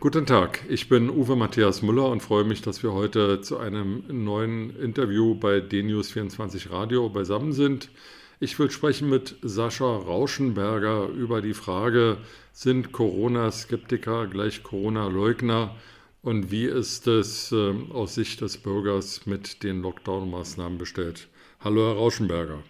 Guten Tag, ich bin Uwe Matthias Müller und freue mich, dass wir heute zu einem neuen Interview bei DNews24 Radio beisammen sind. Ich will sprechen mit Sascha Rauschenberger über die Frage, sind Corona-Skeptiker gleich Corona-Leugner und wie ist es äh, aus Sicht des Bürgers mit den Lockdown-Maßnahmen bestellt? Hallo, Herr Rauschenberger.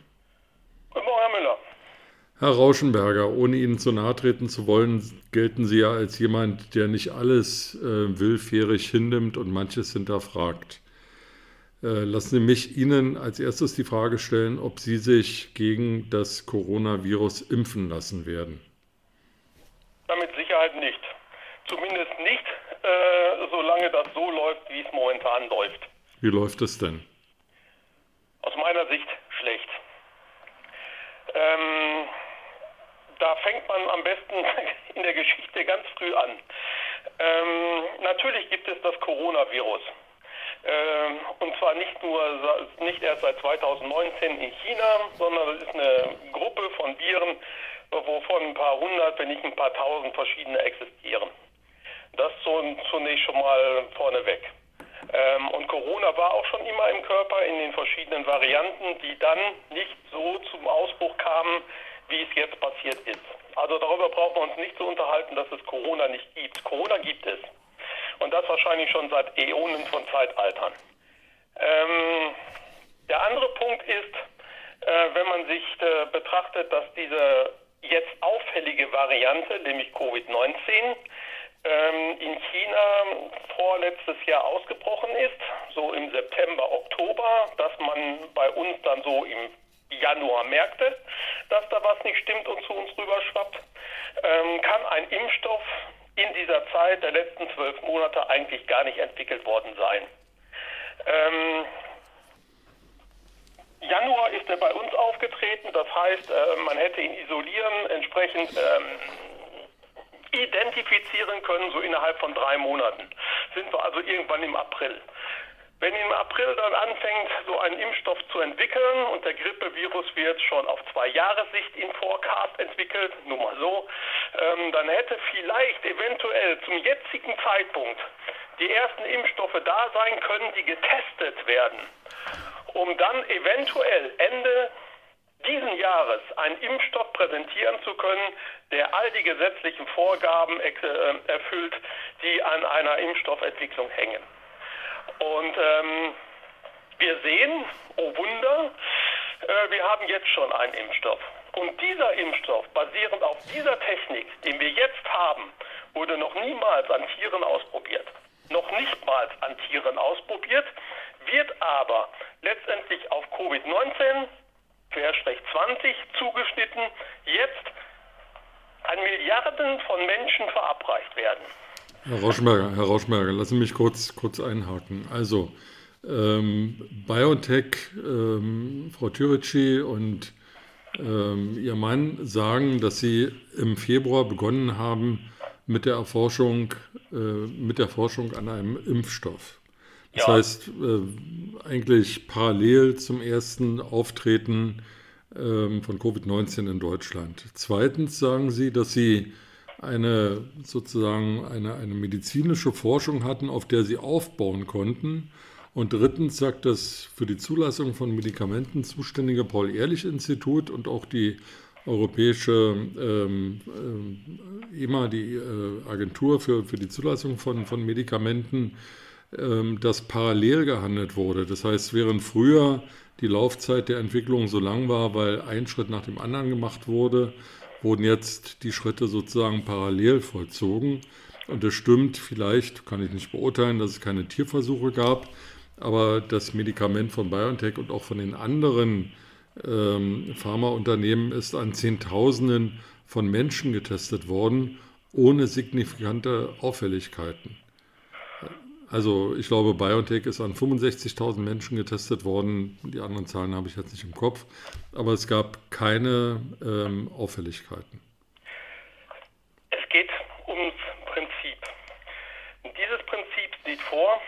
Herr Rauschenberger, ohne Ihnen zu nahe treten zu wollen, gelten Sie ja als jemand, der nicht alles äh, willfährig hinnimmt und manches hinterfragt. Äh, lassen Sie mich Ihnen als erstes die Frage stellen, ob Sie sich gegen das Coronavirus impfen lassen werden. Damit Sicherheit nicht. Zumindest nicht, äh, solange das so läuft, wie es momentan läuft. Wie läuft es denn? Aus meiner Sicht schlecht. Ähm, da fängt man am besten in der Geschichte ganz früh an. Ähm, natürlich gibt es das Coronavirus. Ähm, und zwar nicht nur nicht erst seit 2019 in China, sondern es ist eine Gruppe von Viren, wovon ein paar hundert, wenn nicht ein paar tausend verschiedene existieren. Das zunächst schon mal vorneweg. Ähm, und Corona war auch schon immer im Körper in den verschiedenen Varianten, die dann nicht so zum Ausbruch kamen, wie es jetzt passiert ist. Also darüber brauchen wir uns nicht zu unterhalten, dass es Corona nicht gibt. Corona gibt es. Und das wahrscheinlich schon seit Äonen von Zeitaltern. Ähm, der andere Punkt ist, äh, wenn man sich äh, betrachtet, dass diese jetzt auffällige Variante, nämlich Covid-19, ähm, in China vorletztes Jahr ausgebrochen ist, so im September, Oktober, dass man bei uns dann so im Januar merkte, dass da was nicht stimmt und zu uns rüberschwappt, ähm, kann ein Impfstoff in dieser Zeit der letzten zwölf Monate eigentlich gar nicht entwickelt worden sein. Ähm, Januar ist er bei uns aufgetreten, das heißt, äh, man hätte ihn isolieren, entsprechend ähm, identifizieren können, so innerhalb von drei Monaten. Sind wir also irgendwann im April. Wenn im April dann anfängt, so einen Impfstoff zu entwickeln und der Grippevirus wird schon auf zwei Jahre Sicht in Forecast entwickelt, nur mal so, ähm, dann hätte vielleicht eventuell zum jetzigen Zeitpunkt die ersten Impfstoffe da sein können, die getestet werden, um dann eventuell Ende diesen Jahres einen Impfstoff präsentieren zu können, der all die gesetzlichen Vorgaben äh, erfüllt, die an einer Impfstoffentwicklung hängen. Und ähm, wir sehen, oh Wunder, äh, wir haben jetzt schon einen Impfstoff. Und dieser Impfstoff, basierend auf dieser Technik, den wir jetzt haben, wurde noch niemals an Tieren ausprobiert. Noch nicht mal an Tieren ausprobiert, wird aber letztendlich auf Covid-19, Querstrich 20 zugeschnitten, jetzt an Milliarden von Menschen verabreicht werden. Herr Rauschenberger, Herr Rauschenberger, lassen Sie mich kurz, kurz einhaken. Also, ähm, BioNTech, ähm, Frau Türici und ähm, Ihr Mann sagen, dass Sie im Februar begonnen haben mit der Erforschung, äh, mit der Forschung an einem Impfstoff. Das ja. heißt, äh, eigentlich parallel zum ersten Auftreten äh, von Covid-19 in Deutschland. Zweitens sagen Sie, dass Sie eine sozusagen eine, eine medizinische Forschung hatten, auf der sie aufbauen konnten. Und drittens sagt das für die Zulassung von Medikamenten zuständige Paul-Ehrlich-Institut und auch die europäische ähm, äh, EMA, die äh, Agentur für, für die Zulassung von, von Medikamenten, ähm, dass parallel gehandelt wurde. Das heißt, während früher die Laufzeit der Entwicklung so lang war, weil ein Schritt nach dem anderen gemacht wurde, wurden jetzt die Schritte sozusagen parallel vollzogen. Und es stimmt, vielleicht kann ich nicht beurteilen, dass es keine Tierversuche gab, aber das Medikament von BioNTech und auch von den anderen ähm, Pharmaunternehmen ist an Zehntausenden von Menschen getestet worden, ohne signifikante Auffälligkeiten. Also ich glaube, BioNTech ist an 65.000 Menschen getestet worden. Die anderen Zahlen habe ich jetzt nicht im Kopf. Aber es gab keine ähm, Auffälligkeiten. Es geht ums Prinzip. Dieses Prinzip sieht vor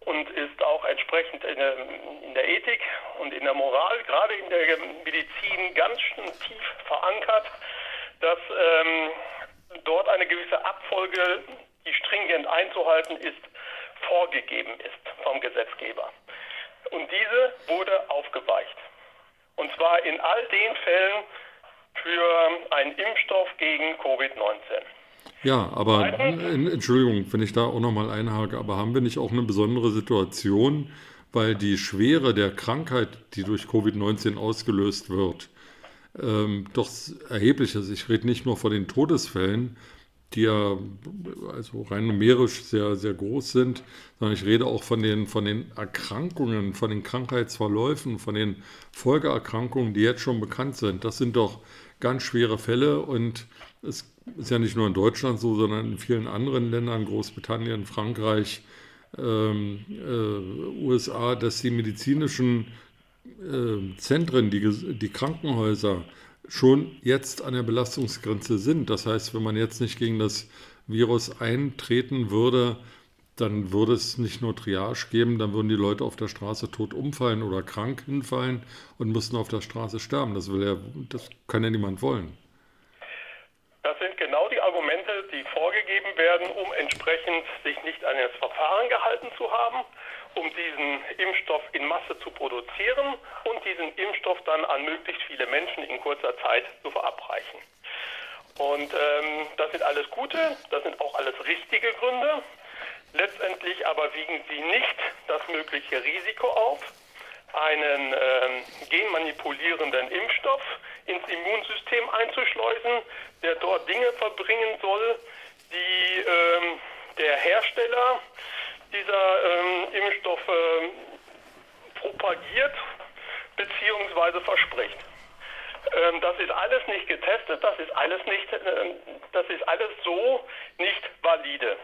und ist auch entsprechend in der, in der Ethik und in der Moral, gerade in der Medizin, ganz tief verankert, dass ähm, dort eine gewisse Abfolge, die stringent einzuhalten ist, vorgegeben ist vom Gesetzgeber. Und diese wurde aufgeweicht. Und zwar in all den Fällen für einen Impfstoff gegen Covid-19. Ja, aber Entschuldigung, wenn ich da auch nochmal einhake, aber haben wir nicht auch eine besondere Situation, weil die Schwere der Krankheit, die durch Covid-19 ausgelöst wird, ähm, doch erheblich ist. Ich rede nicht nur von den Todesfällen, die ja also rein numerisch sehr, sehr groß sind, sondern ich rede auch von den, von den Erkrankungen, von den Krankheitsverläufen, von den Folgeerkrankungen, die jetzt schon bekannt sind. Das sind doch ganz schwere Fälle und es ist ja nicht nur in Deutschland so, sondern in vielen anderen Ländern, Großbritannien, Frankreich, ähm, äh, USA, dass die medizinischen äh, Zentren, die, die Krankenhäuser schon jetzt an der Belastungsgrenze sind. Das heißt, wenn man jetzt nicht gegen das Virus eintreten würde, dann würde es nicht nur Triage geben, dann würden die Leute auf der Straße tot umfallen oder krank hinfallen und müssten auf der Straße sterben. Das, will ja, das kann ja niemand wollen. Das sind genau die Argumente, die vorgegeben werden, um entsprechend sich nicht an das Verfahren gehalten zu haben um diesen Impfstoff in Masse zu produzieren und diesen Impfstoff dann an möglichst viele Menschen in kurzer Zeit zu verabreichen. Und ähm, das sind alles gute, das sind auch alles richtige Gründe. Letztendlich aber wiegen sie nicht das mögliche Risiko auf, einen ähm, genmanipulierenden Impfstoff ins Immunsystem einzuschleusen, der dort Dinge verbringen soll, die ähm, der Hersteller dieser ähm, Impfstoffe ähm, propagiert bzw. verspricht. Ähm, das ist alles nicht getestet, das ist alles nicht, äh, das ist alles so nicht valide.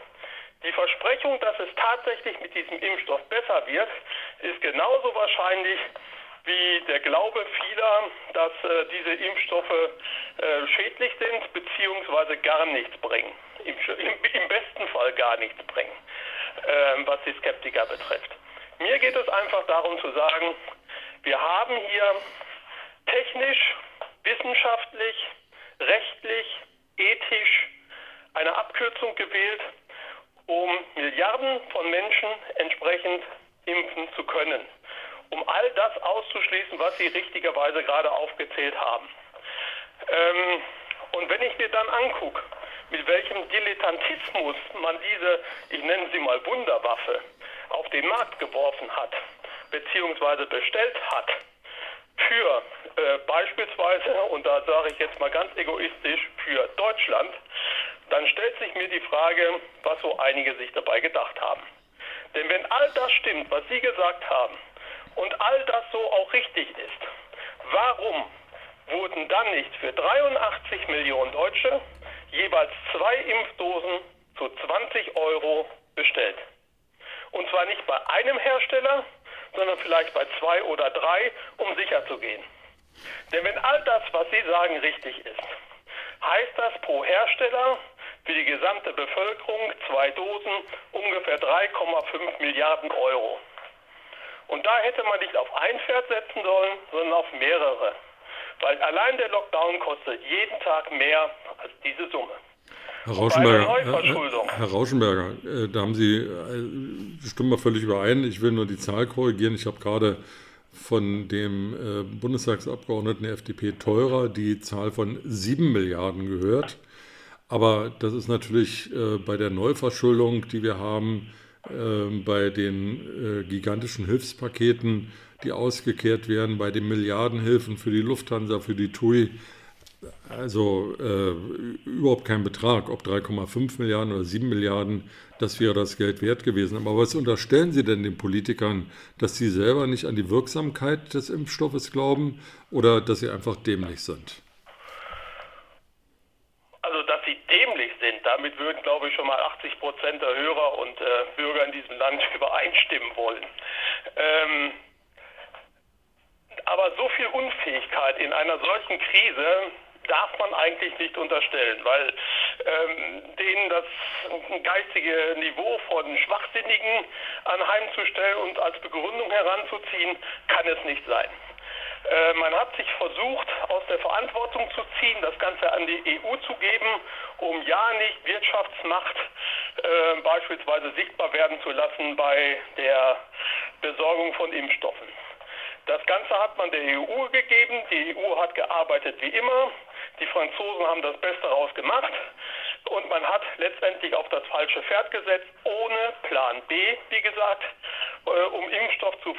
Die Versprechung, dass es tatsächlich mit diesem Impfstoff besser wird, ist genauso wahrscheinlich wie der Glaube vieler, dass äh, diese Impfstoffe äh, schädlich sind bzw. gar nichts bringen. Im, im, Im besten Fall gar nichts bringen ähm, was die Skeptiker betrifft. Mir geht es einfach darum zu sagen, wir haben hier technisch, wissenschaftlich, rechtlich, ethisch eine Abkürzung gewählt, um Milliarden von Menschen entsprechend impfen zu können, um all das auszuschließen, was Sie richtigerweise gerade aufgezählt haben. Ähm, und wenn ich mir dann angucke, mit welchem Dilettantismus man diese, ich nenne sie mal Wunderwaffe, auf den Markt geworfen hat, beziehungsweise bestellt hat, für äh, beispielsweise, und da sage ich jetzt mal ganz egoistisch, für Deutschland, dann stellt sich mir die Frage, was so einige sich dabei gedacht haben. Denn wenn all das stimmt, was Sie gesagt haben, und all das so auch richtig ist, warum wurden dann nicht für 83 Millionen Deutsche jeweils zwei Impfdosen zu 20 Euro bestellt. Und zwar nicht bei einem Hersteller, sondern vielleicht bei zwei oder drei, um sicher zu gehen. Denn wenn all das, was Sie sagen, richtig ist, heißt das pro Hersteller für die gesamte Bevölkerung zwei Dosen ungefähr 3,5 Milliarden Euro. Und da hätte man nicht auf ein Pferd setzen sollen, sondern auf mehrere. Weil allein der Lockdown kostet jeden Tag mehr als diese Summe. Herr Rauschenberger, Herr, Herr Rauschenberger äh, da haben Sie, äh, stimmen wir völlig überein. Ich will nur die Zahl korrigieren. Ich habe gerade von dem äh, Bundestagsabgeordneten der FDP Teurer die Zahl von 7 Milliarden gehört. Aber das ist natürlich bei der Neuverschuldung, die wir haben, bei den gigantischen Hilfspaketen, die ausgekehrt werden bei den Milliardenhilfen für die Lufthansa, für die TUI. Also äh, überhaupt kein Betrag, ob 3,5 Milliarden oder 7 Milliarden, das wäre das Geld wert gewesen. Aber was unterstellen Sie denn den Politikern, dass sie selber nicht an die Wirksamkeit des Impfstoffes glauben oder dass sie einfach dämlich sind? Also, dass sie dämlich sind, da damit würden, glaube ich, schon mal 80 Prozent der Hörer und äh, Bürger in diesem Land übereinstimmen wollen. Ähm, aber so viel Unfähigkeit in einer solchen Krise darf man eigentlich nicht unterstellen, weil ähm, denen das geistige Niveau von Schwachsinnigen anheimzustellen und als Begründung heranzuziehen, kann es nicht sein. Äh, man hat sich versucht, aus der Verantwortung zu ziehen, das Ganze an die EU zu geben, um ja nicht Wirtschaftsmacht äh, beispielsweise sichtbar werden zu lassen bei der Besorgung von Impfstoffen. Das Ganze hat man der EU gegeben. Die EU hat gearbeitet wie immer. Die Franzosen haben das Beste daraus gemacht. Und man hat letztendlich auf das falsche Pferd gesetzt, ohne Plan B, wie gesagt, äh, um Impfstoff zu,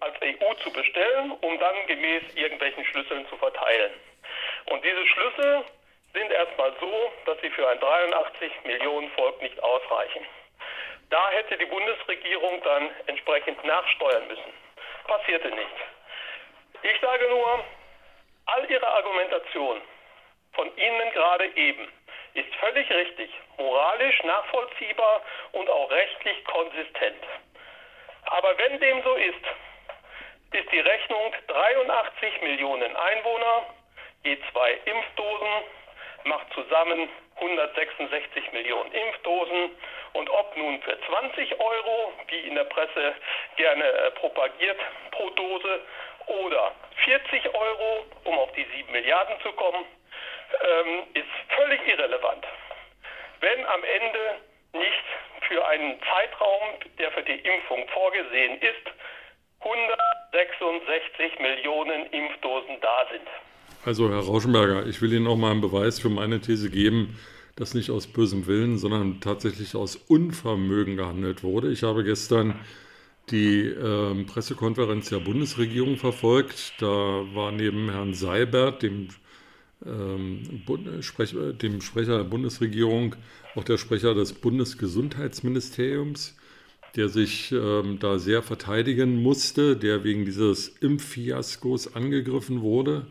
als EU zu bestellen, um dann gemäß irgendwelchen Schlüsseln zu verteilen. Und diese Schlüssel sind erstmal so, dass sie für ein 83 Millionen Volk nicht ausreichen. Da hätte die Bundesregierung dann entsprechend nachsteuern müssen. Passierte nicht. Ich sage nur, all Ihre Argumentation von Ihnen gerade eben ist völlig richtig, moralisch nachvollziehbar und auch rechtlich konsistent. Aber wenn dem so ist, ist die Rechnung 83 Millionen Einwohner, je zwei Impfdosen, macht zusammen 166 Millionen Impfdosen. Und ob nun für 20 Euro, wie in der Presse gerne äh, propagiert, pro Dose, oder 40 Euro, um auf die 7 Milliarden zu kommen, ähm, ist völlig irrelevant. Wenn am Ende nicht für einen Zeitraum, der für die Impfung vorgesehen ist, 166 Millionen Impfdosen da sind. Also Herr Rauschenberger, ich will Ihnen auch mal einen Beweis für meine These geben, dass nicht aus bösem Willen, sondern tatsächlich aus Unvermögen gehandelt wurde. Ich habe gestern die äh, Pressekonferenz der Bundesregierung verfolgt. Da war neben Herrn Seibert, dem ähm, Sprecher, dem Sprecher der Bundesregierung, auch der Sprecher des Bundesgesundheitsministeriums, der sich ähm, da sehr verteidigen musste, der wegen dieses Impffiaskos angegriffen wurde.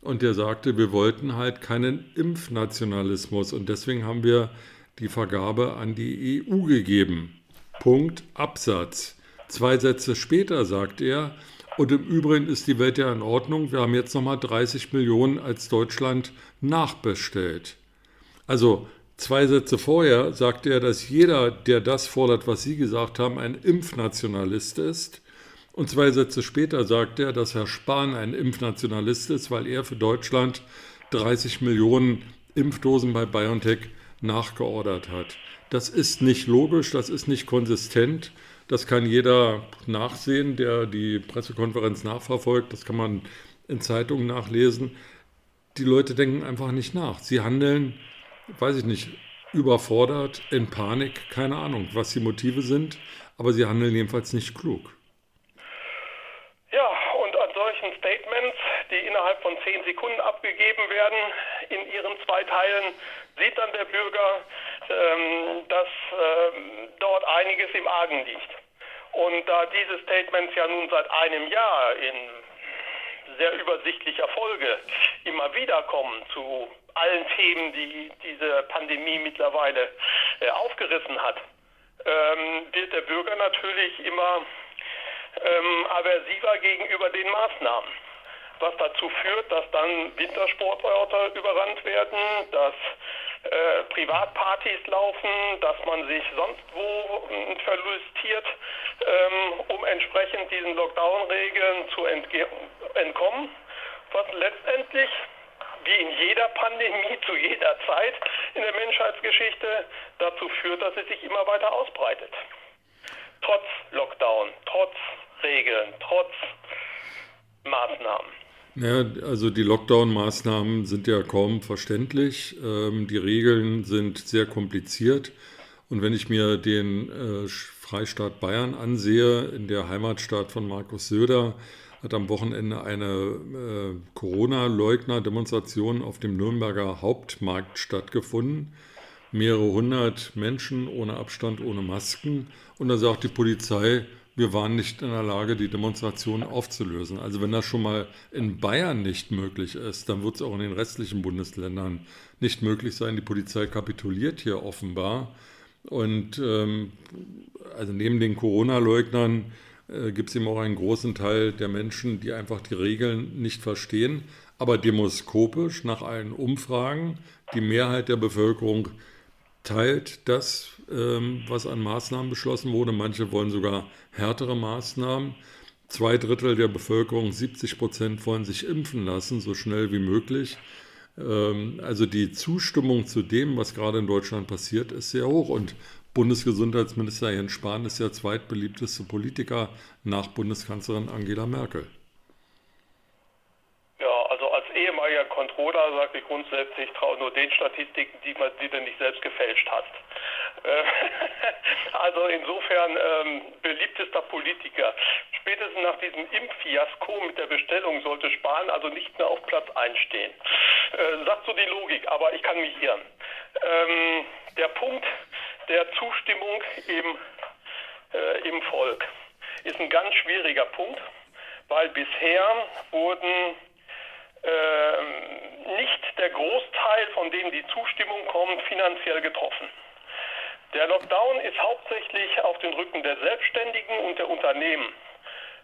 Und der sagte, wir wollten halt keinen Impfnationalismus und deswegen haben wir die Vergabe an die EU gegeben. Punkt Absatz. Zwei Sätze später sagt er, und im Übrigen ist die Welt ja in Ordnung. Wir haben jetzt nochmal 30 Millionen als Deutschland nachbestellt. Also zwei Sätze vorher sagt er, dass jeder, der das fordert, was Sie gesagt haben, ein Impfnationalist ist. Und zwei Sätze später sagt er, dass Herr Spahn ein Impfnationalist ist, weil er für Deutschland 30 Millionen Impfdosen bei BioNTech nachgeordert hat. Das ist nicht logisch, das ist nicht konsistent. Das kann jeder nachsehen, der die Pressekonferenz nachverfolgt. Das kann man in Zeitungen nachlesen. Die Leute denken einfach nicht nach. Sie handeln, weiß ich nicht, überfordert, in Panik, keine Ahnung, was die Motive sind, aber sie handeln jedenfalls nicht klug. Ja, und an solchen Statements, die innerhalb von zehn Sekunden abgegeben werden, in ihren zwei Teilen, sieht dann der Bürger, ähm, dass ähm, dort einiges im Argen liegt. Und da diese Statements ja nun seit einem Jahr in sehr übersichtlicher Folge immer wieder kommen zu allen Themen, die diese Pandemie mittlerweile äh, aufgerissen hat, ähm, wird der Bürger natürlich immer ähm, aversiver gegenüber den Maßnahmen. Was dazu führt, dass dann Wintersportorte überrannt werden, dass äh, Privatpartys laufen, dass man sich sonst wo äh, verlustiert, ähm, um entsprechend diesen Lockdown-Regeln zu entkommen, was letztendlich wie in jeder Pandemie zu jeder Zeit in der Menschheitsgeschichte dazu führt, dass es sich immer weiter ausbreitet. Trotz Lockdown, trotz Regeln, trotz Maßnahmen. Ja, also die Lockdown-Maßnahmen sind ja kaum verständlich. Ähm, die Regeln sind sehr kompliziert. Und wenn ich mir den äh, Freistaat Bayern ansehe, in der Heimatstadt von Markus Söder, hat am Wochenende eine äh, Corona-Leugner-Demonstration auf dem Nürnberger Hauptmarkt stattgefunden. Mehrere hundert Menschen ohne Abstand, ohne Masken. Und da sagt die Polizei, wir waren nicht in der Lage, die Demonstration aufzulösen. Also wenn das schon mal in Bayern nicht möglich ist, dann wird es auch in den restlichen Bundesländern nicht möglich sein. Die Polizei kapituliert hier offenbar. Und ähm, also neben den Corona-Leugnern äh, gibt es eben auch einen großen Teil der Menschen, die einfach die Regeln nicht verstehen, aber demoskopisch nach allen Umfragen die Mehrheit der Bevölkerung teilt das, ähm, was an Maßnahmen beschlossen wurde. Manche wollen sogar härtere Maßnahmen. Zwei Drittel der Bevölkerung, 70 Prozent, wollen sich impfen lassen, so schnell wie möglich. Ähm, also die Zustimmung zu dem, was gerade in Deutschland passiert, ist sehr hoch. Und Bundesgesundheitsminister Jens Spahn ist der zweitbeliebteste Politiker nach Bundeskanzlerin Angela Merkel. Ja, also als ehemaliger Controller sage ich grundsätzlich, ich traue nur den Statistiken, die, man, die du nicht selbst gefälscht hast. Äh, also insofern ähm, beliebtester Politiker. Spätestens nach diesem Impffiasko mit der Bestellung sollte Spahn also nicht mehr auf Platz 1 stehen. Äh, sagt so die Logik, aber ich kann mich irren. Ähm, der Punkt, der Zustimmung im, äh, im Volk. Ist ein ganz schwieriger Punkt, weil bisher wurden äh, nicht der Großteil, von dem die Zustimmung kommt, finanziell getroffen. Der Lockdown ist hauptsächlich auf den Rücken der Selbstständigen und der Unternehmen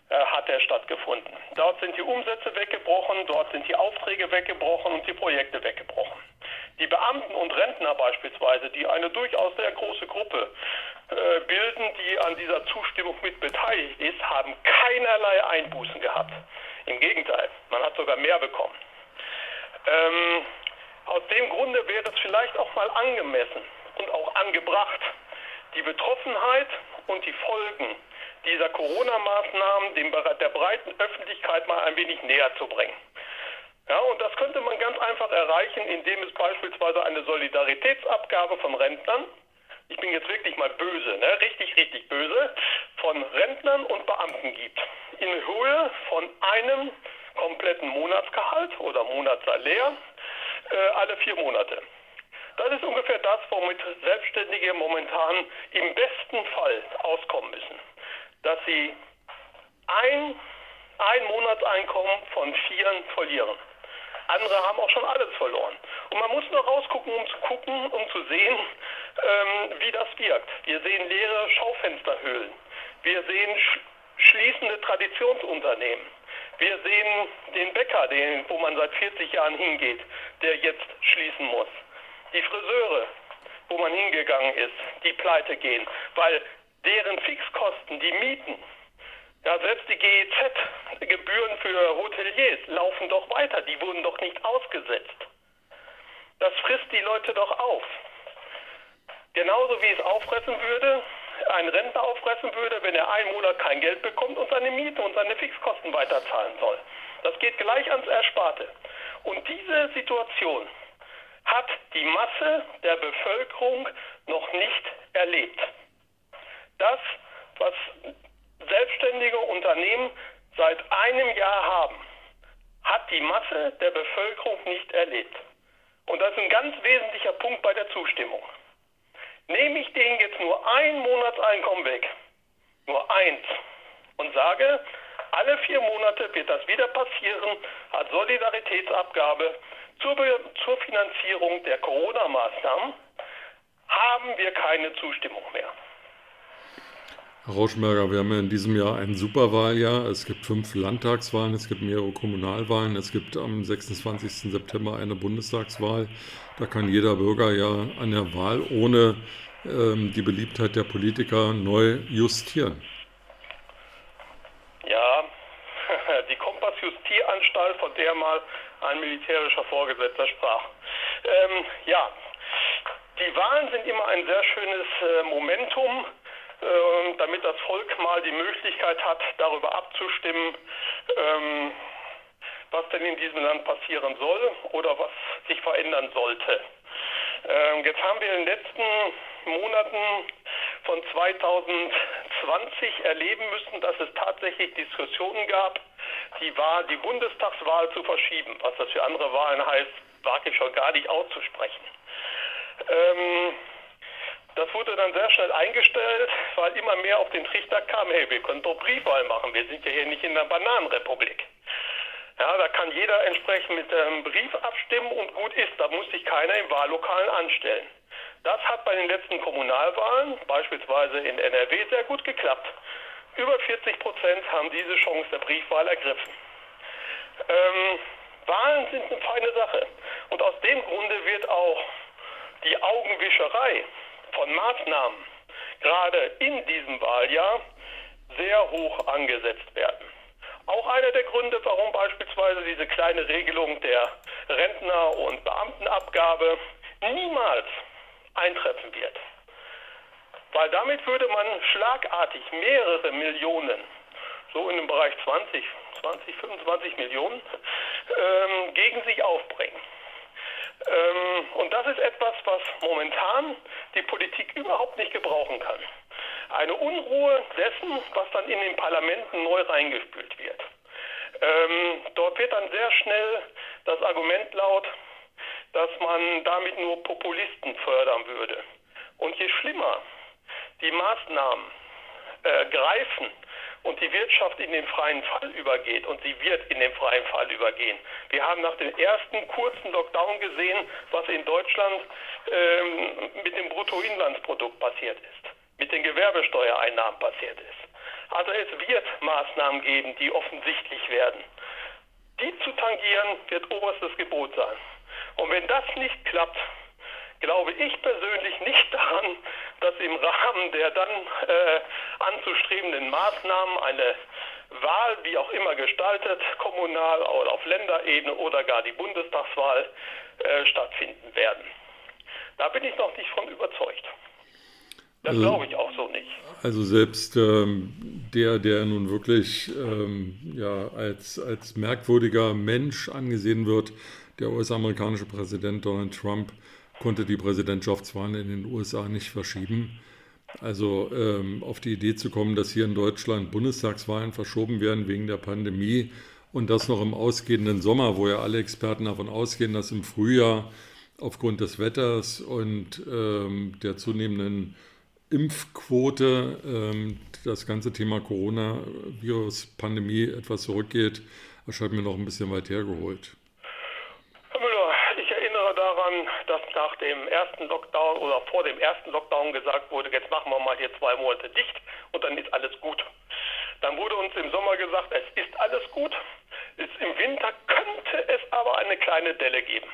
äh, hat er stattgefunden. Dort sind die Umsätze weggebrochen, dort sind die Aufträge weggebrochen und die Projekte weggebrochen. Die Beamten und Rentner beispielsweise, die eine durchaus sehr große Gruppe äh, bilden, die an dieser Zustimmung mit beteiligt ist, haben keinerlei Einbußen gehabt. Im Gegenteil, man hat sogar mehr bekommen. Ähm, aus dem Grunde wäre es vielleicht auch mal angemessen und auch angebracht, die Betroffenheit und die Folgen dieser Corona-Maßnahmen der breiten Öffentlichkeit mal ein wenig näher zu bringen. Ja, und das könnte man ganz einfach erreichen, indem es beispielsweise eine Solidaritätsabgabe von Rentnern, ich bin jetzt wirklich mal böse, ne, richtig, richtig böse, von Rentnern und Beamten gibt. In Höhe von einem kompletten Monatsgehalt oder Monatssalär äh, alle vier Monate. Das ist ungefähr das, womit Selbstständige momentan im besten Fall auskommen müssen. Dass sie ein, ein Monatseinkommen von vieren verlieren. Andere haben auch schon alles verloren. Und man muss nur rausgucken, um zu gucken, um zu sehen, ähm, wie das wirkt. Wir sehen leere Schaufensterhöhlen. Wir sehen sch schließende Traditionsunternehmen. Wir sehen den Bäcker, den, wo man seit 40 Jahren hingeht, der jetzt schließen muss. Die Friseure, wo man hingegangen ist, die pleite gehen, weil deren Fixkosten, die Mieten, ja, selbst die GEZ-Gebühren für Hoteliers laufen doch weiter, die wurden doch nicht ausgesetzt. Das frisst die Leute doch auf. Genauso wie es auffressen würde, ein Rentner auffressen würde, wenn er einen Monat kein Geld bekommt und seine Miete und seine Fixkosten weiterzahlen soll. Das geht gleich ans Ersparte. Und diese Situation hat die Masse der Bevölkerung noch nicht erlebt. Das, was selbstständige Unternehmen seit einem Jahr haben, hat die Masse der Bevölkerung nicht erlebt. Und das ist ein ganz wesentlicher Punkt bei der Zustimmung. Nehme ich denen jetzt nur ein Monatseinkommen weg, nur eins, und sage, alle vier Monate wird das wieder passieren als Solidaritätsabgabe zur, zur Finanzierung der Corona-Maßnahmen, haben wir keine Zustimmung mehr. Herr Rauschenberger, wir haben ja in diesem Jahr ein Superwahljahr. Es gibt fünf Landtagswahlen, es gibt mehrere Kommunalwahlen, es gibt am 26. September eine Bundestagswahl. Da kann jeder Bürger ja an der Wahl ohne ähm, die Beliebtheit der Politiker neu justieren. Ja, die Kompassjustieranstalt, von der mal ein militärischer Vorgesetzter sprach. Ähm, ja, die Wahlen sind immer ein sehr schönes äh, Momentum damit das Volk mal die Möglichkeit hat, darüber abzustimmen, ähm, was denn in diesem Land passieren soll oder was sich verändern sollte. Ähm, jetzt haben wir in den letzten Monaten von 2020 erleben müssen, dass es tatsächlich Diskussionen gab, die, Wahl, die Bundestagswahl zu verschieben. Was das für andere Wahlen heißt, wage ich schon gar nicht auszusprechen. Ähm, Das wurde dann sehr schnell eingestellt, weil immer mehr auf den Trichter kam, hey, wir können doch Briefwahl machen, wir sind ja hier nicht in der Bananenrepublik. Ja, da kann jeder entsprechend mit einem Brief abstimmen und gut ist, da muss sich keiner im Wahllokalen anstellen. Das hat bei den letzten Kommunalwahlen, beispielsweise in NRW, sehr gut geklappt. Über 40 Prozent haben diese Chance der Briefwahl ergriffen. Ähm, Wahlen sind eine feine Sache. Und aus dem Grunde wird auch die Augenwischerei von Maßnahmen gerade in diesem Wahljahr sehr hoch angesetzt werden. Auch einer der Gründe, warum beispielsweise diese kleine Regelung der Rentner- und Beamtenabgabe niemals eintreffen wird. Weil damit würde man schlagartig mehrere Millionen, so in dem Bereich 20, 20, 25 Millionen, ähm, gegen sich aufbringen. Ähm, und das ist etwas, was momentan die Politik überhaupt nicht gebrauchen kann. Eine Unruhe dessen, was dann in den Parlamenten neu reingespült wird. Ähm, dort wird dann sehr schnell das Argument laut, dass man damit nur Populisten fördern würde. Und je schlimmer die Maßnahmen äh, greifen und die Wirtschaft in den freien Fall übergeht und sie wird in den freien Fall übergehen. Wir haben nach dem ersten kurzen Lockdown gesehen, was in Deutschland ähm, mit dem Bruttoinlandsprodukt passiert ist, mit den Gewerbesteuereinnahmen passiert ist. Also es wird Maßnahmen geben, die offensichtlich werden. Die zu tangieren wird oberstes Gebot sein. Und wenn das nicht klappt, glaube ich persönlich nicht daran, dass im Rahmen der dann äh, anzustrebenden Maßnahmen eine Wahl, wie auch immer gestaltet, kommunal oder auf Länderebene oder gar die Bundestagswahl äh, stattfinden werden. Da bin ich noch nicht von überzeugt. Das also, glaube ich auch so nicht. Also selbst ähm, der, der nun wirklich ähm, ja, als, als merkwürdiger Mensch angesehen wird, der US-amerikanische Präsident Donald Trump, konnte die Präsidentschaftswahlen in den USA nicht verschieben. Also ähm, auf die Idee zu kommen, dass hier in Deutschland Bundestagswahlen verschoben werden wegen der Pandemie und das noch im ausgehenden Sommer, wo ja alle Experten davon ausgehen, dass im Frühjahr aufgrund des Wetters und ähm, der zunehmenden Impfquote ähm, das ganze Thema Coronavirus-Pandemie etwas zurückgeht, erscheint mir noch ein bisschen weit hergeholt daran, dass nach dem ersten Lockdown oder vor dem ersten Lockdown gesagt wurde, jetzt machen wir mal hier zwei Monate dicht und dann ist alles gut. Dann wurde uns im Sommer gesagt, es ist alles gut. Im Winter könnte es aber eine kleine Delle geben.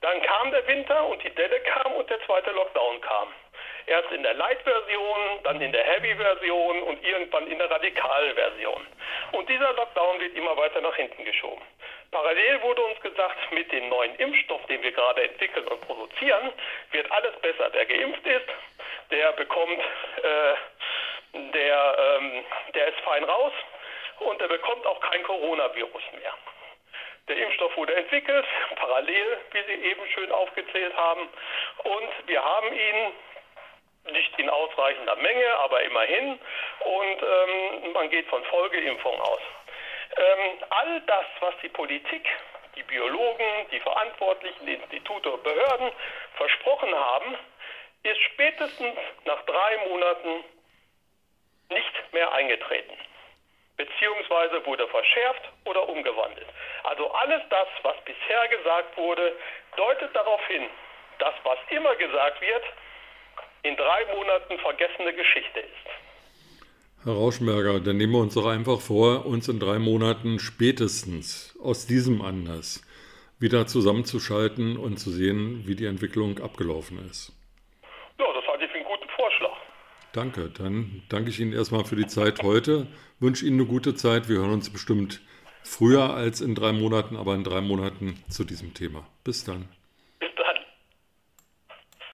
Dann kam der Winter und die Delle kam und der zweite Lockdown kam. Erst in der Light-Version, dann in der Heavy-Version und irgendwann in der Radikal-Version. Und dieser Lockdown wird immer weiter nach hinten geschoben. Parallel wurde uns gesagt, mit dem neuen Impfstoff, den wir gerade entwickeln und produzieren, wird alles besser. Wer geimpft ist, der bekommt, äh, der, ähm, der ist fein raus und der bekommt auch kein Coronavirus mehr. Der Impfstoff wurde entwickelt, parallel, wie Sie eben schön aufgezählt haben. Und wir haben ihn nicht in ausreichender Menge, aber immerhin. Und ähm, man geht von Folgeimpfung aus. Ähm, all das, was die Politik, die Biologen, die verantwortlichen Institute und Behörden versprochen haben, ist spätestens nach drei Monaten nicht mehr eingetreten. Beziehungsweise wurde verschärft oder umgewandelt. Also alles das, was bisher gesagt wurde, deutet darauf hin, dass was immer gesagt wird, in drei Monaten vergessene Geschichte ist. Herr Rauschenberger, dann nehmen wir uns doch einfach vor, uns in drei Monaten spätestens aus diesem Anlass wieder zusammenzuschalten und zu sehen, wie die Entwicklung abgelaufen ist. Ja, das halte ich für einen guten Vorschlag. Danke, dann danke ich Ihnen erstmal für die Zeit heute, wünsche Ihnen eine gute Zeit. Wir hören uns bestimmt früher als in drei Monaten, aber in drei Monaten zu diesem Thema. Bis dann.